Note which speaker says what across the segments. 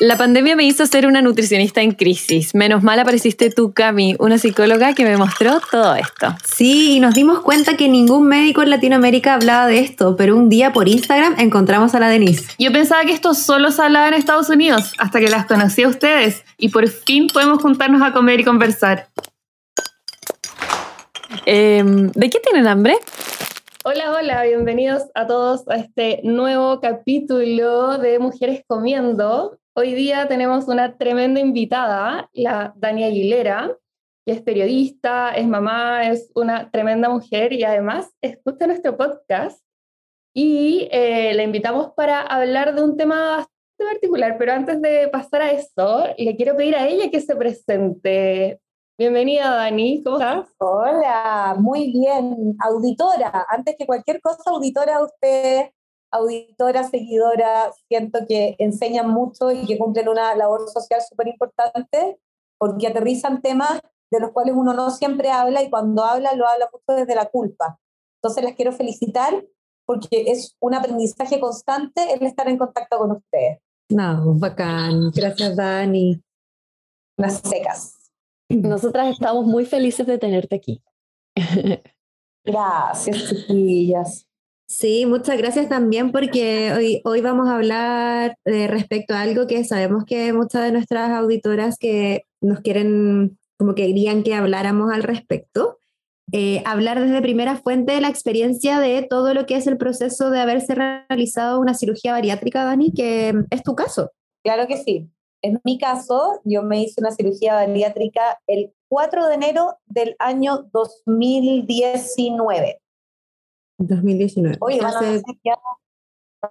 Speaker 1: La pandemia me hizo ser una nutricionista en crisis. Menos mal apareciste tú, Cami, una psicóloga que me mostró todo esto.
Speaker 2: Sí, y nos dimos cuenta que ningún médico en Latinoamérica hablaba de esto, pero un día por Instagram encontramos a la Denise.
Speaker 1: Yo pensaba que esto solo se hablaba en Estados Unidos, hasta que las conocí a ustedes y por fin podemos juntarnos a comer y conversar. Em, ¿De qué tienen hambre?
Speaker 3: Hola, hola, bienvenidos a todos a este nuevo capítulo de Mujeres Comiendo. Hoy día tenemos una tremenda invitada, la Dani Aguilera, que es periodista, es mamá, es una tremenda mujer y además escucha nuestro podcast. Y eh, la invitamos para hablar de un tema bastante particular, pero antes de pasar a eso, le quiero pedir a ella que se presente. Bienvenida, Dani, ¿cómo estás?
Speaker 4: Hola, muy bien. Auditora, antes que cualquier cosa, auditora usted auditora, seguidora, siento que enseñan mucho y que cumplen una labor social súper importante porque aterrizan temas de los cuales uno no siempre habla y cuando habla lo habla mucho desde la culpa. Entonces les quiero felicitar porque es un aprendizaje constante el estar en contacto con ustedes.
Speaker 2: No, bacán. Gracias, Dani.
Speaker 4: Unas secas.
Speaker 5: Nosotras estamos muy felices de tenerte aquí.
Speaker 4: Gracias, chiquillas.
Speaker 2: Sí, muchas gracias también porque hoy, hoy vamos a hablar eh, respecto a algo que sabemos que muchas de nuestras auditoras que nos quieren, como que querían que habláramos al respecto. Eh, hablar desde primera fuente de la experiencia de todo lo que es el proceso de haberse realizado una cirugía bariátrica, Dani, que es tu caso.
Speaker 4: Claro que sí. En mi caso, yo me hice una cirugía bariátrica el 4 de enero del año 2019.
Speaker 2: 2019.
Speaker 4: Oye, van a, ser, ya,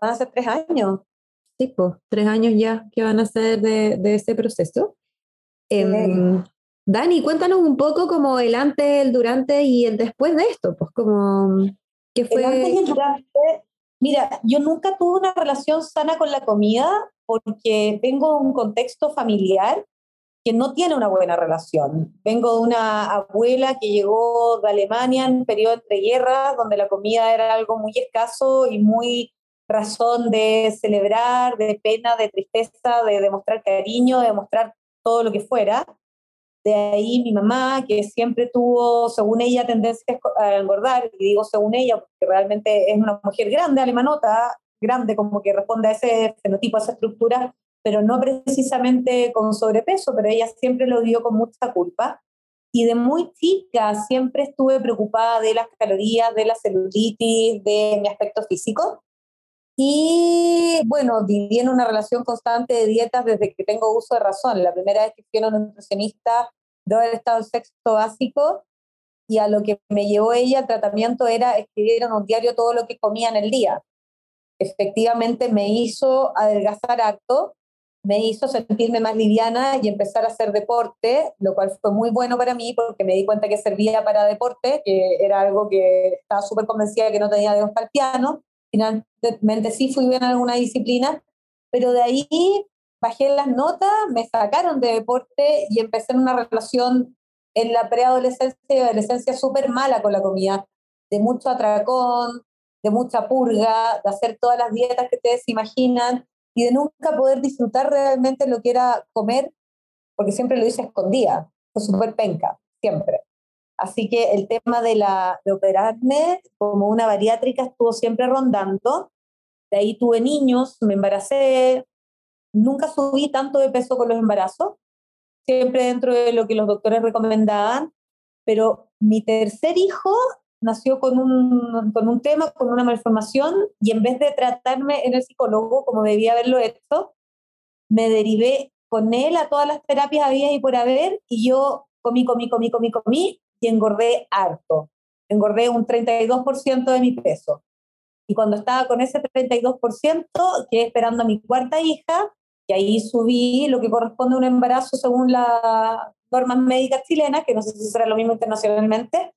Speaker 4: van a ser tres años.
Speaker 2: Sí, pues, tres años ya que van a ser de, de ese proceso. Eh, Dani, cuéntanos un poco como el antes, el durante y el después de esto, pues como
Speaker 4: ¿qué fue? El antes y el durante, mira, yo nunca tuve una relación sana con la comida porque vengo de un contexto familiar que no tiene una buena relación. Vengo de una abuela que llegó de Alemania en periodo entre guerras, donde la comida era algo muy escaso y muy razón de celebrar, de pena, de tristeza, de demostrar cariño, de demostrar todo lo que fuera. De ahí mi mamá, que siempre tuvo, según ella, tendencia a engordar, y digo según ella, porque realmente es una mujer grande, alemanota, grande, como que responde a ese fenotipo, a esa estructura, pero no precisamente con sobrepeso, pero ella siempre lo dio con mucha culpa. Y de muy chica siempre estuve preocupada de las calorías, de la celulitis, de mi aspecto físico. Y bueno, viví en una relación constante de dietas desde que tengo uso de razón. La primera vez que fui a una nutricionista, de haber estado en sexto básico, y a lo que me llevó ella al tratamiento era escribir en un diario todo lo que comía en el día. Efectivamente me hizo adelgazar harto, me hizo sentirme más liviana y empezar a hacer deporte, lo cual fue muy bueno para mí porque me di cuenta que servía para deporte, que era algo que estaba súper convencida de que no tenía de para el piano. Finalmente sí fui bien en alguna disciplina, pero de ahí bajé las notas, me sacaron de deporte y empecé en una relación en la preadolescencia y adolescencia súper mala con la comida, de mucho atracón, de mucha purga, de hacer todas las dietas que ustedes imaginan, de nunca poder disfrutar realmente lo que era comer, porque siempre lo hice escondida, fue súper penca, siempre. Así que el tema de, la, de operarme como una bariátrica estuvo siempre rondando. De ahí tuve niños, me embaracé, nunca subí tanto de peso con los embarazos, siempre dentro de lo que los doctores recomendaban, pero mi tercer hijo nació con un, con un tema, con una malformación, y en vez de tratarme en el psicólogo como debía haberlo hecho, me derivé con él a todas las terapias había y por haber, y yo comí, comí, comí, comí, comí, y engordé harto. Engordé un 32% de mi peso. Y cuando estaba con ese 32%, quedé esperando a mi cuarta hija, y ahí subí lo que corresponde a un embarazo según las normas médicas chilenas, que no sé si será lo mismo internacionalmente,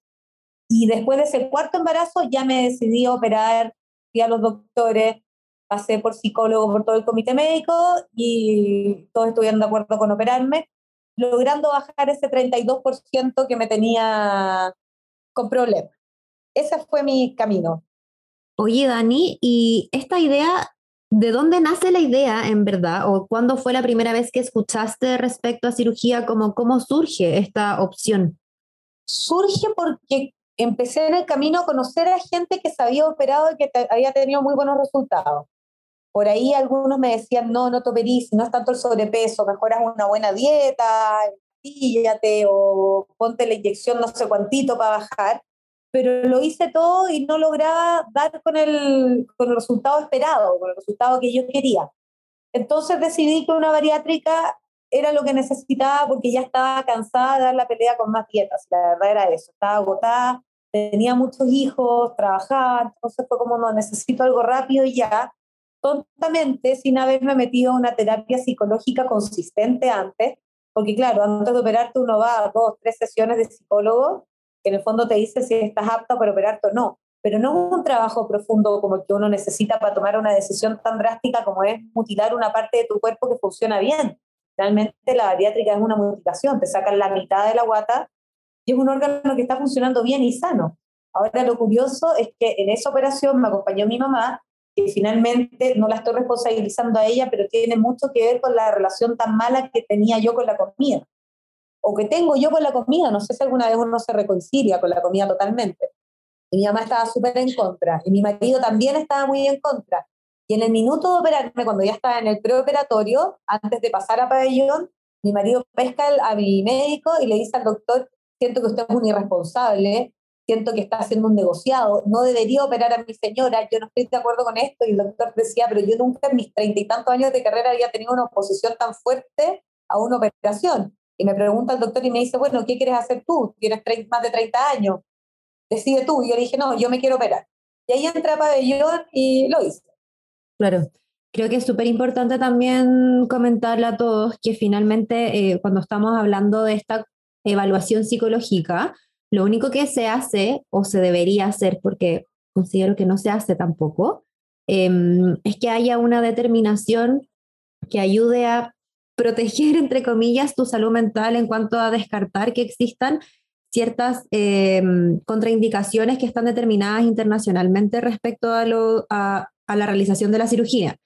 Speaker 4: y después de ese cuarto embarazo ya me decidí a operar, fui a los doctores, pasé por psicólogo, por todo el comité médico y todos estuvieron de acuerdo con operarme, logrando bajar ese 32% que me tenía con problemas. Ese fue mi camino.
Speaker 2: Oye, Dani, y esta idea ¿De dónde nace la idea, en verdad? ¿O cuándo fue la primera vez que escuchaste respecto a cirugía? Como, ¿Cómo surge esta opción?
Speaker 4: Surge porque empecé en el camino a conocer a gente que se había operado y que había tenido muy buenos resultados. Por ahí algunos me decían, no, no toperís, no es tanto el sobrepeso, mejoras una buena dieta, píllate o ponte la inyección no sé cuántito para bajar pero lo hice todo y no lograba dar con el, con el resultado esperado, con el resultado que yo quería. Entonces decidí que una bariátrica era lo que necesitaba porque ya estaba cansada de dar la pelea con más dietas. La verdad era eso, estaba agotada, tenía muchos hijos, trabajaba, entonces fue como, no, necesito algo rápido y ya, tontamente, sin haberme metido a una terapia psicológica consistente antes, porque claro, antes de operarte uno va a dos, tres sesiones de psicólogo que en el fondo te dice si estás apta para operarte o no. Pero no es un trabajo profundo como el que uno necesita para tomar una decisión tan drástica como es mutilar una parte de tu cuerpo que funciona bien. Realmente la bariátrica es una mutilación, te sacan la mitad de la guata y es un órgano que está funcionando bien y sano. Ahora lo curioso es que en esa operación me acompañó mi mamá, que finalmente no la estoy responsabilizando a ella, pero tiene mucho que ver con la relación tan mala que tenía yo con la comida o que tengo yo con la comida. No sé si alguna vez uno se reconcilia con la comida totalmente. Y mi mamá estaba súper en contra, y mi marido también estaba muy en contra. Y en el minuto de operarme, cuando ya estaba en el preoperatorio, antes de pasar a pabellón, mi marido pesca a mi médico y le dice al doctor, siento que usted es un irresponsable, siento que está haciendo un negociado, no debería operar a mi señora, yo no estoy de acuerdo con esto. Y el doctor decía, pero yo nunca en mis treinta y tantos años de carrera había tenido una oposición tan fuerte a una operación. Y me pregunta el doctor y me dice, bueno, ¿qué quieres hacer tú? Tienes más de 30 años, decide tú. Y yo le dije, no, yo me quiero operar. Y ahí entré a pabellón y lo hice.
Speaker 2: Claro. Creo que es súper importante también comentarle a todos que finalmente eh, cuando estamos hablando de esta evaluación psicológica, lo único que se hace o se debería hacer, porque considero que no se hace tampoco, em, es que haya una determinación que ayude a proteger, entre comillas, tu salud mental en cuanto a descartar que existan ciertas em, contraindicaciones que están determinadas internacionalmente respecto a, lo, a, la realización de la cirugía.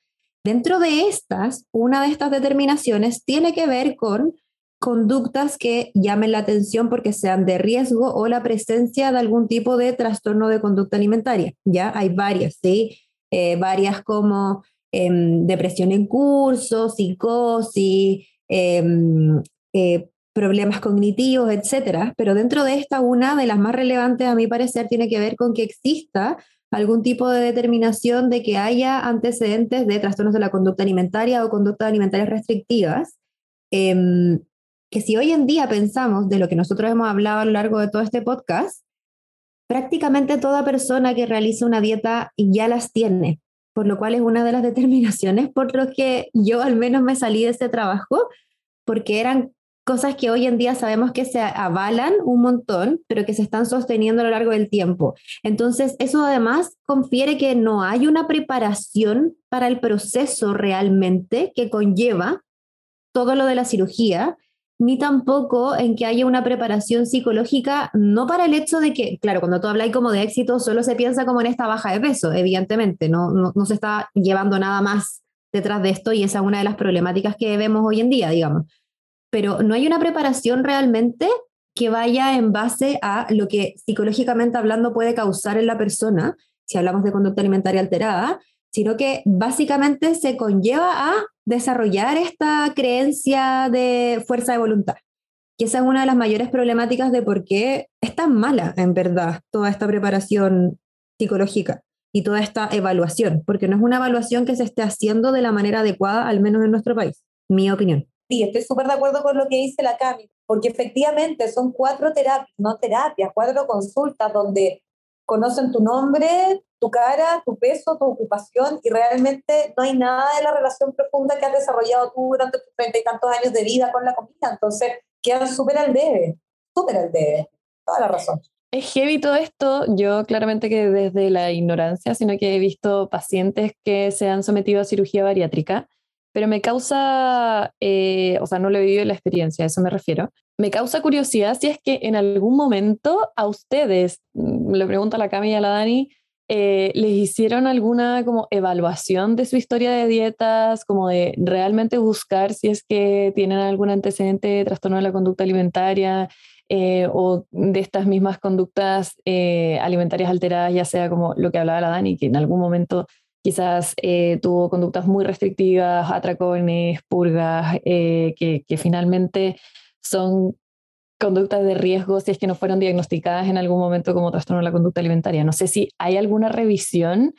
Speaker 2: Dentro de estas, una de estas determinaciones tiene que ver con conductas que llamen la atención porque sean de riesgo o la presencia de algún tipo de trastorno de conducta alimentaria. Ya hay varias, ¿sí? Eh, varias como Em, depresión en curso, psicosis, em, eh, problemas cognitivos, etcétera. Pero dentro de esta, una de las más relevantes, a mi parecer, tiene que ver con que exista algún tipo de determinación de que haya antecedentes de trastornos de la conducta alimentaria o conductas alimentarias restrictivas, em, que si hoy en día pensamos de lo que nosotros hemos hablado a lo largo de todo este podcast, prácticamente toda persona que realiza una dieta ya las tiene por lo cual es una de las determinaciones por lo que yo al menos me salí de ese trabajo, porque eran cosas que hoy en día sabemos que se avalan un montón, pero que se están sosteniendo a lo largo del tiempo. Entonces, eso además confiere que no hay una preparación para el proceso realmente que conlleva todo lo de la cirugía ni tampoco en que haya una preparación psicológica, no para el hecho de que, claro, cuando tú hablas como de éxito, solo se piensa como en esta baja de peso, evidentemente, no, no, se está llevando nada más detrás de esto y esa es una de las problemáticas que vemos hoy en día, digamos. Pero no hay una preparación realmente que vaya en base a lo que psicológicamente hablando puede causar en la persona, si hablamos de conducta alimentaria alterada, sino que básicamente se conlleva a desarrollar esta creencia de fuerza de voluntad. Y esa es una de las mayores problemáticas de por qué es tan mala, en verdad, toda esta preparación psicológica y toda esta evaluación, porque no es una evaluación que se esté haciendo de la manera adecuada, al menos en nuestro país, mi opinión.
Speaker 4: Sí, estoy súper de acuerdo con lo que dice la Cami, porque efectivamente son cuatro terapias, no terapias, cuatro consultas donde conocen tu nombre, tu cara, tu peso, tu ocupación y realmente no hay nada de la relación profunda que has desarrollado tú durante tus treinta y tantos años de vida con la comida. Entonces quedan súper al debe, súper al debe. Toda la razón.
Speaker 5: Es heavy todo esto. Yo claramente que desde la ignorancia, sino que he visto pacientes que se han sometido a cirugía bariátrica, pero me causa, eh, o sea, no lo he vivido la experiencia, a eso me refiero. Me causa curiosidad si es que en algún momento a ustedes, mm, le pregunto a la Cami y a la Dani, eh, ¿les hicieron alguna como evaluación de su historia de dietas, como de realmente buscar si es que tienen algún antecedente de trastorno de la conducta alimentaria eh, o de estas mismas conductas alimentarias alteradas, ya sea como lo que hablaba la Dani, que en algún momento quizás tuvo conductas muy restrictivas, atracones, purgas, que, que finalmente son conductas de riesgo si es que no fueron diagnosticadas en algún momento como trastorno de la conducta alimentaria. No sé si hay alguna revisión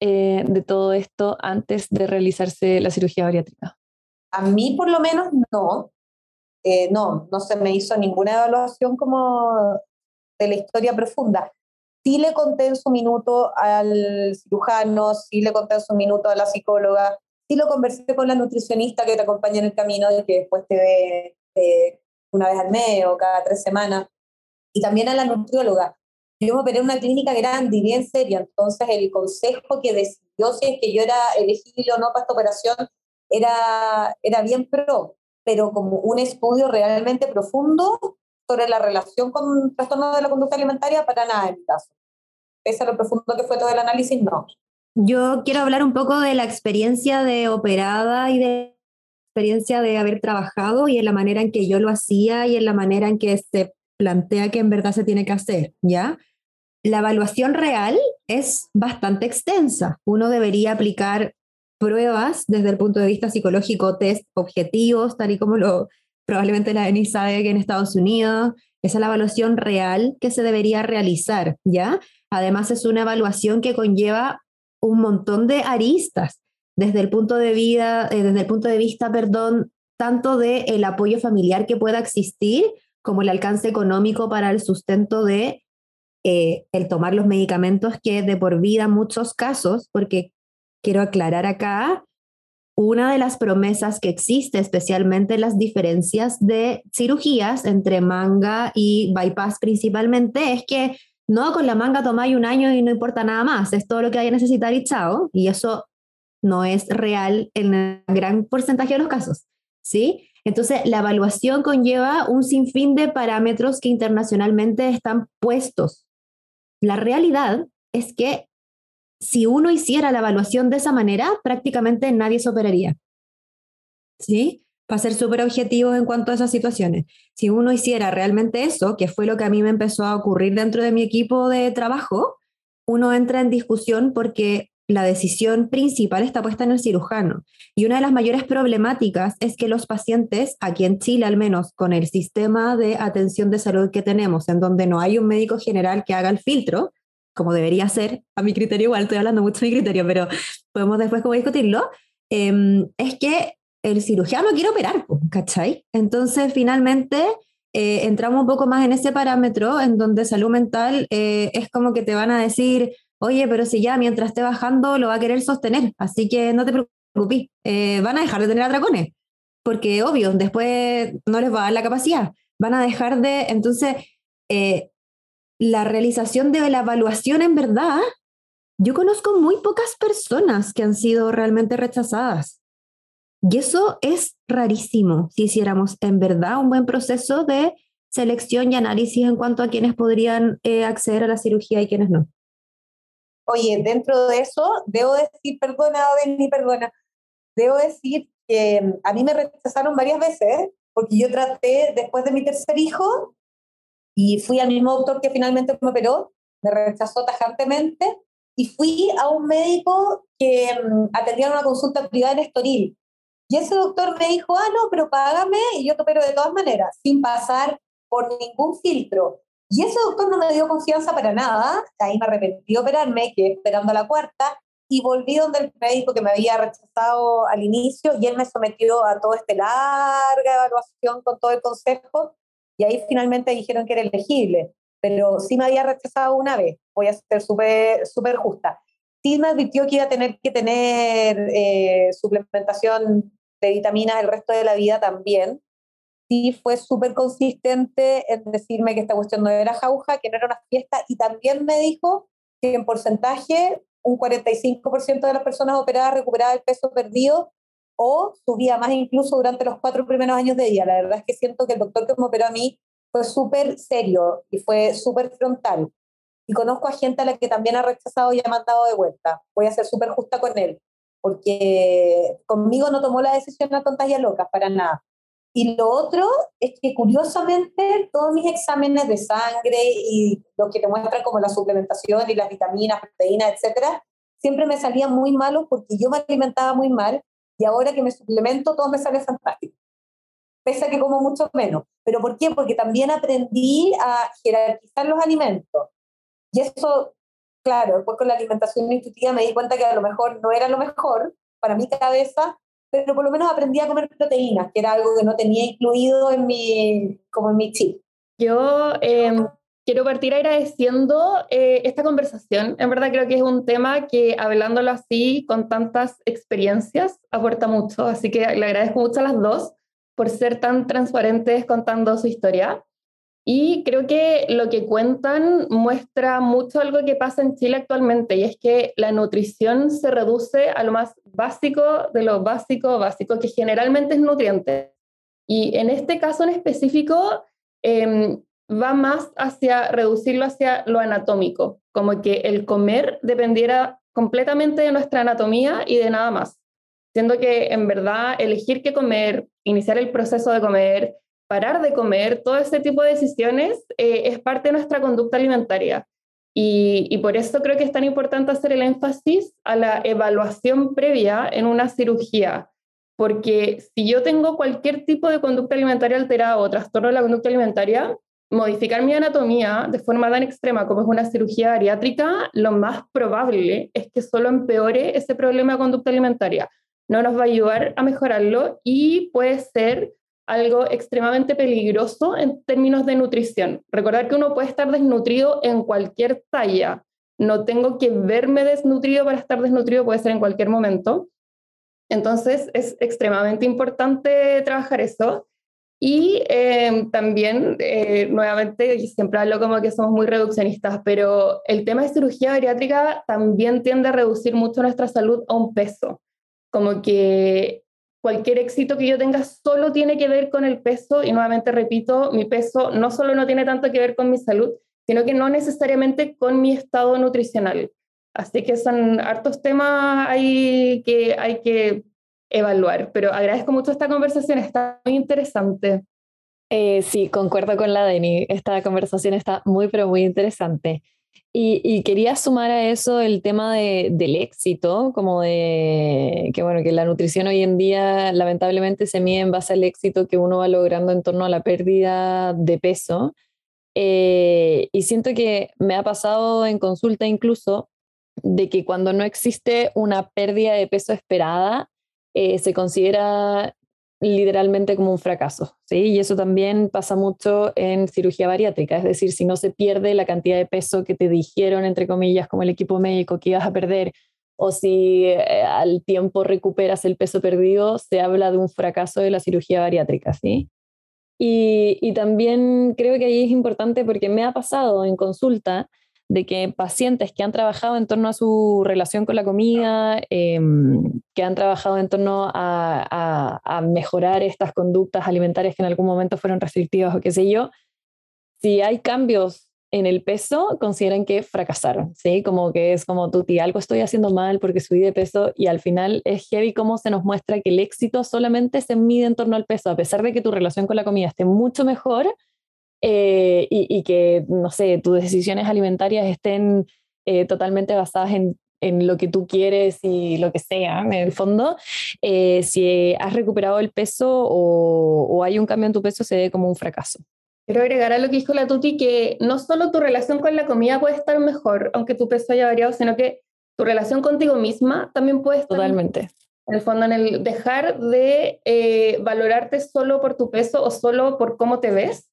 Speaker 5: eh, de todo esto antes de realizarse la cirugía bariátrica.
Speaker 4: A mí por lo menos no. Eh, no, no se me hizo ninguna evaluación como de la historia profunda. Sí le conté en su minuto al cirujano, sí le conté en su minuto a la psicóloga, sí lo conversé con la nutricionista que te acompaña en el camino y que después te ve una vez al mes o cada tres semanas, y también a la nutrióloga. Yo me operé en una clínica grande y bien seria, entonces el consejo que decidió si es que yo era elegible o no para esta operación era, era bien pro, pero como un estudio realmente profundo sobre la relación con trastorno de la conducta alimentaria, para nada en mi caso. Pese a lo profundo que fue todo el análisis, no.
Speaker 2: Yo quiero hablar un poco de la experiencia de operada y de experiencia de haber trabajado y en la manera en que yo lo hacía y en la manera en que se plantea que en verdad se tiene que hacer, ¿ya? La evaluación real es bastante extensa. Uno debería aplicar pruebas desde el punto de vista psicológico, test objetivos, tal y como lo probablemente la ENI sabe que en Estados Unidos. Esa es la evaluación real que se debería realizar, ¿ya? Además es una evaluación que conlleva un montón de aristas desde el punto de, vida, eh, desde el punto de vista, perdón, tanto del el apoyo familiar que pueda existir como el alcance económico para el sustento de eh, el tomar los medicamentos que de por vida muchos casos, porque quiero aclarar acá, una de las promesas que existe, especialmente las diferencias de cirugías entre manga y bypass principalmente, es que no con la manga tomáis un año y no importa nada más, es todo lo que hay a necesitar y chao, y eso no es real en el gran porcentaje de los casos, ¿sí? Entonces, la evaluación conlleva un sinfín de parámetros que internacionalmente están puestos. La realidad es que si uno hiciera la evaluación de esa manera, prácticamente nadie se operaría. ¿Sí? Para ser súper objetivo en cuanto a esas situaciones. Si uno hiciera realmente eso, que fue lo que a mí me empezó a ocurrir dentro de mi equipo de trabajo, uno entra en discusión porque la decisión principal está puesta en el cirujano. Y una de las mayores problemáticas es que los pacientes, aquí en Chile al menos, con el sistema de atención de salud que tenemos, en donde no hay un médico general que haga el filtro, como debería ser, a mi criterio igual, estoy hablando mucho de mi criterio, pero podemos después como discutirlo, em, es que el cirujano quiere operar, ¿cachai? Entonces, finalmente, eh, entramos un poco más en ese parámetro en donde salud mental eh, es como que te van a decir, oye, pero si ya mientras esté bajando lo va a querer sostener, así que no te preocupes, eh, van a dejar de tener atracones, porque obvio, después no les va a dar la capacidad, van a dejar de, entonces, eh, la realización de la evaluación en verdad, yo conozco muy pocas personas que han sido realmente rechazadas. Y eso es rarísimo si hiciéramos en verdad un buen proceso de selección y análisis en cuanto a quienes podrían eh, acceder a la cirugía y quienes no.
Speaker 4: Oye, dentro de eso, debo decir, perdona, ni perdona, debo decir que mm, a mí me rechazaron varias veces, porque yo traté después de mi tercer hijo y fui al mismo doctor que finalmente me operó, me rechazó tajantemente y fui a un médico que mm, atendía una consulta privada en Estoril. Y ese doctor me dijo, ah, no, pero págame y yo te opero de todas maneras, sin pasar por ningún filtro. Y ese doctor no me dio confianza para nada, ahí me arrepentí de operarme, quedé esperando a la cuarta, y volví donde el médico que me había rechazado al inicio, y él me sometió a toda esta larga evaluación con todo el consejo, y ahí finalmente dijeron que era elegible, pero sí me había rechazado una vez, voy a ser súper super justa. Sí me advirtió que iba a tener que tener eh, suplementación de vitaminas el resto de la vida también, sí fue súper consistente en decirme que esta cuestión no era jauja, que no era una fiesta, y también me dijo que en porcentaje un 45% de las personas operadas recuperaba el peso perdido o subía más incluso durante los cuatro primeros años de vida. La verdad es que siento que el doctor que me operó a mí fue súper serio y fue súper frontal. y conozco a gente a la que también ha rechazado y ha mandado de vuelta. Voy a ser súper justa con él, porque conmigo no tomó la decisión a tontas y a locas, para nada. Y lo otro es que curiosamente todos mis exámenes de sangre y lo que te muestran como la suplementación y las vitaminas, proteínas, etcétera, siempre me salían muy malos porque yo me alimentaba muy mal y ahora que me suplemento todo me sale fantástico. Pese a que como mucho menos. ¿Pero por qué? Porque también aprendí a jerarquizar los alimentos. Y eso, claro, después con la alimentación intuitiva me di cuenta que a lo mejor no era lo mejor para mi cabeza, pero por lo menos aprendí a comer proteínas, que era algo que no tenía incluido en mi, como en mi chip.
Speaker 3: Yo em, quiero partir agradeciendo eh, esta conversación. En verdad creo que es un tema que hablándolo así, con tantas experiencias, aporta mucho. Así que le agradezco mucho a las dos por ser tan transparentes contando su historia. Y creo que lo que cuentan muestra mucho algo que pasa en Chile actualmente, y es que la nutrición se reduce a lo más básico de lo básico, básico, que generalmente es nutriente. Y en este caso en específico, em, va más hacia reducirlo hacia lo anatómico, como que el comer dependiera completamente de nuestra anatomía y de nada más. Siendo que en verdad elegir qué comer, iniciar el proceso de comer, parar de comer, todo ese tipo de decisiones eh, es parte de nuestra conducta alimentaria. Y, y, por eso creo que es tan importante hacer el énfasis a la evaluación previa en una cirugía. Porque si yo tengo cualquier tipo de conducta alimentaria alterada o trastorno de la conducta alimentaria, modificar mi anatomía de forma tan extrema como es una cirugía bariátrica, lo más probable es que solo empeore ese problema de conducta alimentaria. No nos va a ayudar a mejorarlo y puede ser algo extremadamente peligroso en términos de nutrición. Recordar que uno puede estar desnutrido en cualquier talla. No tengo que verme desnutrido para estar desnutrido, puede ser en cualquier momento. Entonces es extremadamente importante trabajar eso. Y eh, también, eh, nuevamente, siempre hablo como que somos muy reduccionistas, pero el tema de cirugía bariátrica también tiende a reducir mucho nuestra salud a un peso. Como que cualquier éxito que yo tenga solo tiene que ver con el peso y nuevamente repito, mi peso no solo no tiene tanto que ver con mi salud, sino que no necesariamente con mi estado nutricional. Así que son hartos temas ahí que hay que evaluar, pero agradezco mucho esta conversación, está muy interesante.
Speaker 5: Eh, sí, concuerdo con la Deni, esta conversación está muy, pero muy interesante. Y, quería sumar a eso el tema de, del éxito, como de que bueno, que la nutrición hoy en día lamentablemente se mide en base al éxito que uno va logrando en torno a la pérdida de peso. Eh, y siento que me ha pasado en consulta incluso de que cuando no existe una pérdida de peso esperada, eh, se considera literalmente como un fracaso, ¿sí? Y eso también pasa mucho en cirugía bariátrica, es decir, si no se pierde la cantidad de peso que te dijeron, entre comillas, como el equipo médico que ibas a perder, o si eh, al tiempo recuperas el peso perdido, se habla de un fracaso de la cirugía bariátrica, ¿sí? Y, y también creo que ahí es importante porque me ha pasado en consulta de que pacientes que han trabajado en torno a su relación con la comida, em, que han trabajado en torno a, mejorar estas conductas alimentarias que en algún momento fueron restrictivas o qué sé yo, si hay cambios en el peso, consideran que fracasaron, ¿sí? Como que es como, tú, algo estoy haciendo mal porque subí de peso y al final es heavy cómo se nos muestra que el éxito solamente se mide en torno al peso, a pesar de que tu relación con la comida esté mucho mejor, eh, y, que, no sé, tus decisiones alimentarias estén eh, totalmente basadas en, en, lo que tú quieres y lo que sea, en el fondo, eh, si has recuperado el peso o, o, hay un cambio en tu peso, se ve como un fracaso.
Speaker 3: Quiero agregar a lo que dijo la Tuti que no solo tu relación con la comida puede estar mejor, aunque tu peso haya variado, sino que tu relación contigo misma también puede estar.
Speaker 5: Totalmente.
Speaker 3: En el fondo, en el dejar de valorarte solo por tu peso o solo por cómo te ves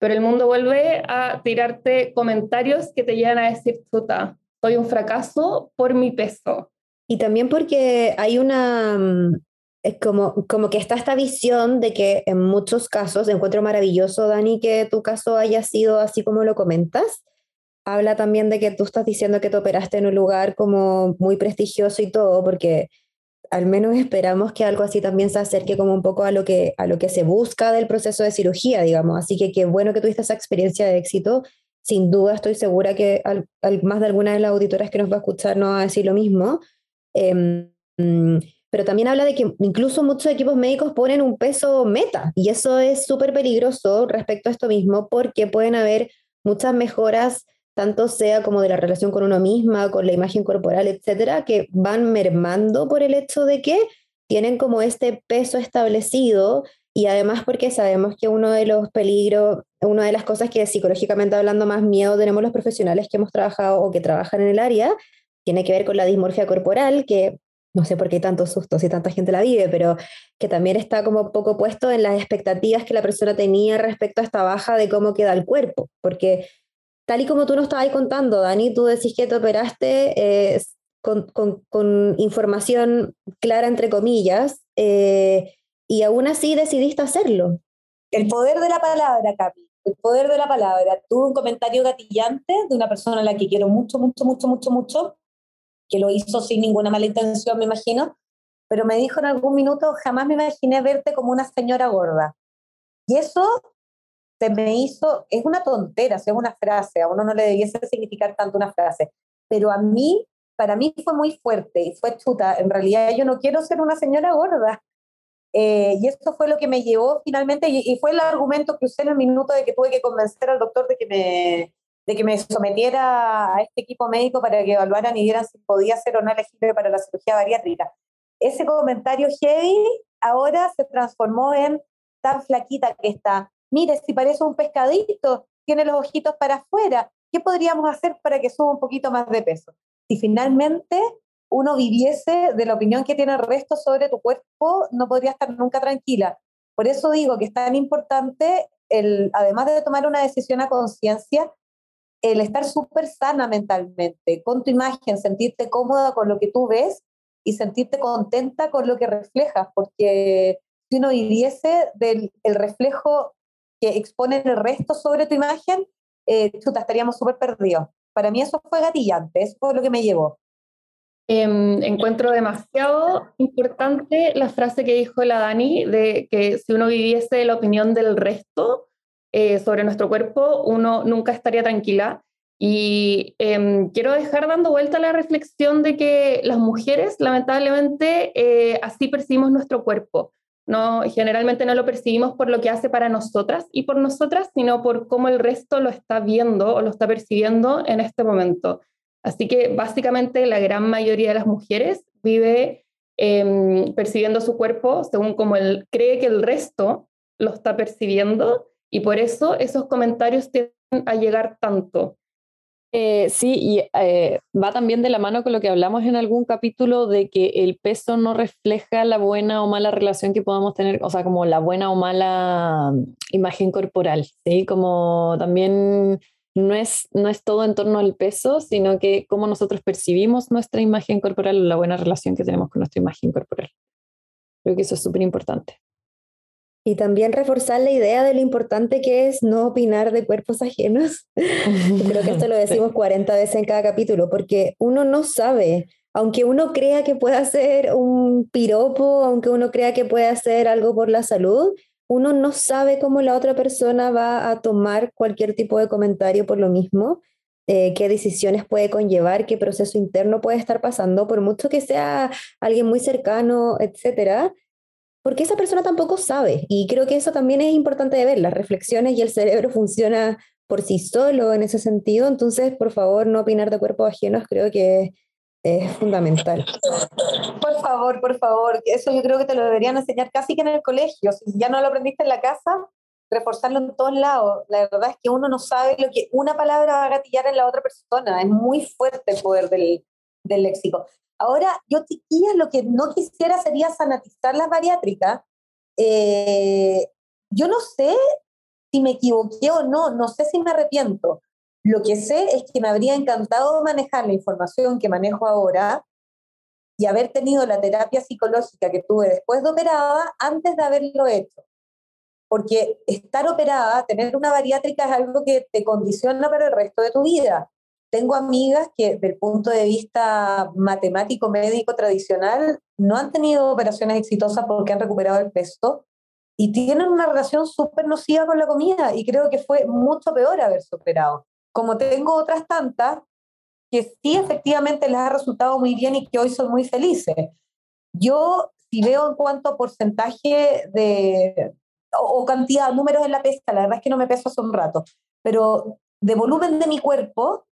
Speaker 3: pero el mundo vuelve a tirarte comentarios que te llevan a decir, puta, soy un fracaso por mi peso.
Speaker 2: Y también porque hay una, mm, es como, como que está esta visión de que en muchos casos, encuentro maravilloso, Dani, que tu caso haya sido así como lo comentas. Habla también de que tú estás diciendo que te operaste en un lugar como muy prestigioso y todo, porque al menos esperamos que algo así también se acerque como un poco a lo que, a lo que se busca del proceso de cirugía, digamos. Así que qué bueno que tuviste esa experiencia de éxito sin duda estoy segura que al, más de alguna de las auditoras que nos va a escuchar no va a decir lo mismo. Em, pero también habla de que incluso muchos equipos médicos ponen un peso meta y eso es súper peligroso respecto a esto mismo porque pueden haber muchas mejoras, tanto sea como de la relación con uno misma, con la imagen corporal, etcétera, que van mermando por el hecho de que tienen como este peso establecido y además porque sabemos que uno de los peligros, una de las cosas que psicológicamente hablando más miedo tenemos los profesionales que hemos trabajado o que trabajan en el área, tiene que ver con la dismorfia corporal, que no sé por qué hay tantos sustos y tanta gente la vive, pero que también está como poco puesto en las expectativas que la persona tenía respecto a esta baja de cómo queda el cuerpo, porque tal y como tú nos estabas contando, Dani, tú decís que te operaste eh, con, con, con, información clara, entre comillas, eh, y aún así decidiste hacerlo.
Speaker 4: El poder de la palabra, Capi, el poder de la palabra. Tuve un comentario gatillante de una persona a la que quiero mucho, mucho, mucho, mucho, mucho, que lo hizo sin ninguna mala intención, me imagino, pero me dijo en algún minuto, jamás me imaginé verte como una señora gorda. Y eso se me hizo, es una tontera, es una frase, a uno no le debiese significar tanto una frase, pero a mí, para mí fue muy fuerte y fue chuta. En realidad yo no quiero ser una señora gorda. Eh, y eso fue lo que me llevó finalmente, y, fue el argumento que usé en el minuto de que tuve que convencer al doctor de que me, de que me sometiera a este equipo médico para que evaluaran y dieran si podía ser o no elegible para la cirugía bariátrica. Ese comentario heavy ahora se transformó en tan flaquita que está. Mire, si parece un pescadito, tiene los ojitos para afuera. ¿Qué podríamos hacer para que suba un poquito más de peso? Si finalmente uno viviese de la opinión que tiene el resto sobre tu cuerpo, no podría estar nunca tranquila. Por eso digo que es tan importante, el, además de tomar una decisión a conciencia, el estar súper sana mentalmente, con tu imagen, sentirte cómoda con lo que tú ves y sentirte contenta con lo que reflejas, porque si uno viviese del el reflejo que expone el resto sobre tu imagen, eh, chuta, estaríamos súper perdidos. Para mí eso fue gatillante, eso fue lo que me llevó.
Speaker 3: Em, encuentro demasiado importante la frase que dijo la Dani de que si uno viviese la opinión del resto eh, sobre nuestro cuerpo, uno nunca estaría tranquila. Y em, quiero dejar dando vuelta la reflexión de que las mujeres, lamentablemente, eh, así percibimos nuestro cuerpo. No, generalmente no lo percibimos por lo que hace para nosotras y por nosotras, sino por cómo el resto lo está viendo o lo está percibiendo en este momento. Así que básicamente la gran mayoría de las mujeres vive em, percibiendo su cuerpo según como él cree que el resto lo está percibiendo y por eso esos comentarios tienden a llegar tanto.
Speaker 5: Eh, sí, y eh, va también de la mano con lo que hablamos en algún capítulo de que el peso no refleja la buena o mala relación que podamos tener, o sea, como la buena o mala mm, imagen corporal, ¿sí? Como también no es, no es todo en torno al peso, sino que cómo nosotros percibimos nuestra imagen corporal o la buena relación que tenemos con nuestra imagen corporal. Creo que eso es súper importante.
Speaker 2: Y también reforzar la idea de lo importante que es no opinar de cuerpos ajenos. Creo que esto lo decimos 40 veces en cada capítulo, porque uno no sabe, aunque uno crea que puede hacer un piropo, aunque uno crea que puede hacer algo por la salud, uno no sabe cómo la otra persona va a tomar cualquier tipo de comentario por lo mismo, eh, qué decisiones puede conllevar, qué proceso interno puede estar pasando, por mucho que sea alguien muy cercano, etcétera, porque esa persona tampoco sabe. Y creo que eso también es importante de ver. Las reflexiones y el cerebro funciona por sí solo en ese sentido. Entonces, por favor, no opinar de cuerpos ajenos creo que es fundamental.
Speaker 4: Por favor, por favor, eso yo creo que te lo deberían enseñar casi que en el colegio. Si ya no lo aprendiste en la casa, reforzarlo en todos lados. La verdad es que uno no sabe lo que una palabra va a gatillar en la otra persona. Es muy fuerte el poder del, del léxico. Ahora, yo, chiquillas, lo que no quisiera sería sanatizar las bariátricas. Eh, yo no sé si me equivoqué o no, no sé si me arrepiento. Lo que sé es que me habría encantado manejar la información que manejo ahora y haber tenido la terapia psicológica que tuve después de operada antes de haberlo hecho. Porque estar operada, tener una bariátrica es algo que te condiciona para el resto de tu vida. Tengo amigas que, desde el punto de vista matemático, médico, tradicional, no han tenido operaciones exitosas porque han recuperado el peso y tienen una relación súper nociva con la comida y creo que fue mucho peor haberse operado. como tengo otras tantas que sí efectivamente les ha resultado muy bien y que hoy son muy felices. Yo, si veo en cuanto a porcentaje de, o, cantidad, números en la pesca, la verdad es que no me peso hace un rato, pero de volumen de mi cuerpo,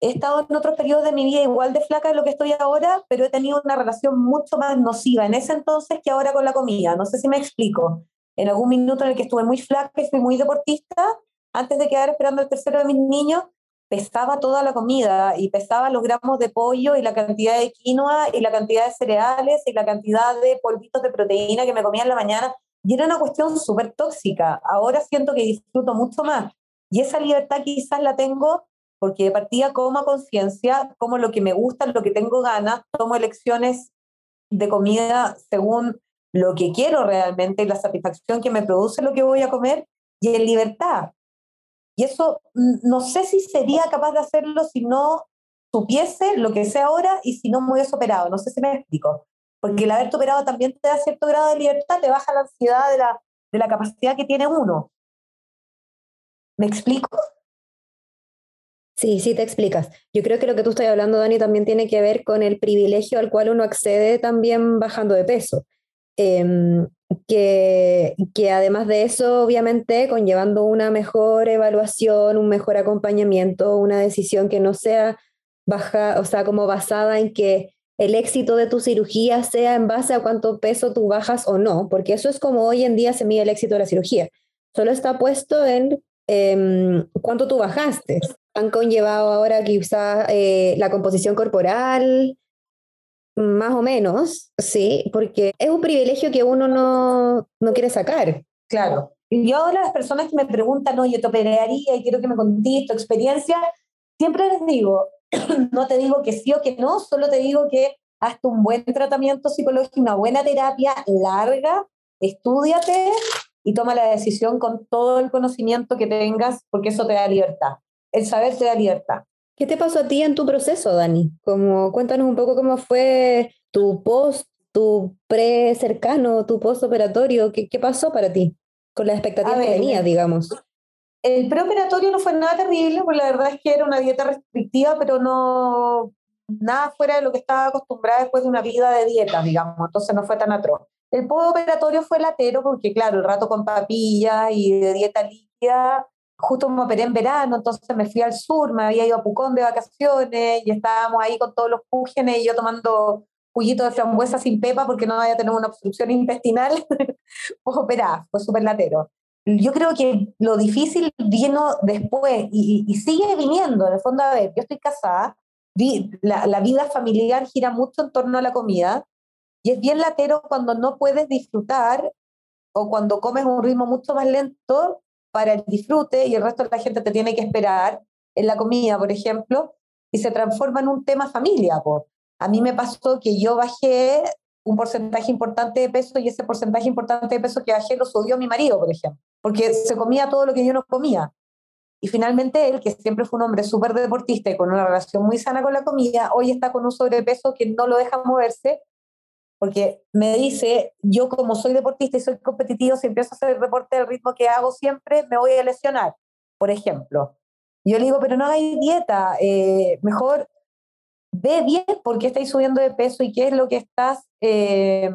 Speaker 4: he estado en otros periodos de mi vida igual de flaca de lo que estoy ahora, pero he tenido una relación mucho más nociva en ese entonces que ahora con la comida. No sé si me explico. En algún minuto en el que estuve muy flaca y fui muy deportista, antes de quedar esperando el tercero de mis niños, pesaba toda la comida y pesaba los gramos de pollo y la cantidad de quinoa y la cantidad de cereales y la cantidad de polvitos de proteína que me comía en la mañana. Y era una cuestión súper tóxica. Ahora siento que disfruto mucho más. Y esa libertad quizás la tengo porque de partida como a conciencia, como lo que me gusta, lo que tengo ganas, tomo elecciones de comida según lo que quiero realmente y la satisfacción que me produce lo que voy a comer y en libertad. Y eso no sé si sería capaz de hacerlo si no supiese lo que sé ahora y si no me hubiese operado. No sé si me explico. Porque el haberte operado también te da cierto grado de libertad, te baja la ansiedad de la, de la capacidad que tiene uno. ¿Me explico?
Speaker 2: Sí, sí te explicas. Yo creo que lo que tú estás hablando, Dani, también tiene que ver con el privilegio al cual uno accede también bajando de peso. Em, que, que además de eso, obviamente, conllevando una mejor evaluación, un mejor acompañamiento, una decisión que no sea baja, o sea, como basada en que el éxito de tu cirugía sea en base a cuánto peso tú bajas o no, porque eso es como hoy en día se mide el éxito de la cirugía. Solo está puesto en em, cuánto tú bajaste. Han conllevado ahora quizá eh, la composición corporal, más o menos, sí, porque es un privilegio que uno no, no quiere sacar.
Speaker 4: Claro. Yo ahora las personas que me preguntan, oye, te operaría y quiero que me contes tu experiencia, siempre les digo, no te digo que sí o que no, solo te digo que hazte un buen tratamiento psicológico, una buena terapia larga, estudiate y toma la decisión con todo el conocimiento que tengas, porque eso te da libertad. El saber te da libertad.
Speaker 2: ¿Qué te pasó a ti en tu proceso, Dani? Como, cuéntanos un poco cómo fue tu post, tu pre-cercano, tu post-operatorio. ¿Qué, ¿Qué, pasó para ti con las expectativas que tenías, digamos?
Speaker 4: El preoperatorio no fue nada terrible, porque la verdad es que era una dieta restrictiva, pero no nada fuera de lo que estaba acostumbrada después de una vida de dieta, digamos, entonces no fue tan atroz. El postoperatorio fue latero porque, claro, el rato con papillas y de dieta líquida justo me operé en verano, entonces me fui al sur, me había ido a Pucón de vacaciones y estábamos ahí con todos los púgenes y yo tomando juguito de frambuesa sin pepa porque no había tenido una obstrucción intestinal, pues operada, fue súper latero. Yo creo que lo difícil vino después y, y, sigue viniendo, en el fondo, a ver, yo estoy casada, la, la vida familiar gira mucho en torno a la comida y es bien latero cuando no puedes disfrutar o cuando comes un ritmo mucho más lento para el disfrute y el resto de la gente te tiene que esperar en la comida, por ejemplo, y se transforma en un tema familia. A mí me pasó que yo bajé un porcentaje importante de peso y ese porcentaje importante de peso que bajé lo subió mi marido, por ejemplo, porque se comía todo lo que yo no comía. Y finalmente él, que siempre fue un hombre súper deportista y con una relación muy sana con la comida, hoy está con un sobrepeso que no lo deja moverse porque me dice, yo como soy deportista y soy competitivo, si empiezo a hacer deporte al ritmo que hago siempre, me voy a lesionar, por ejemplo. Yo le digo, pero no hay dieta, eh, mejor ve bien por qué estáis subiendo de peso y qué es lo que estás eh,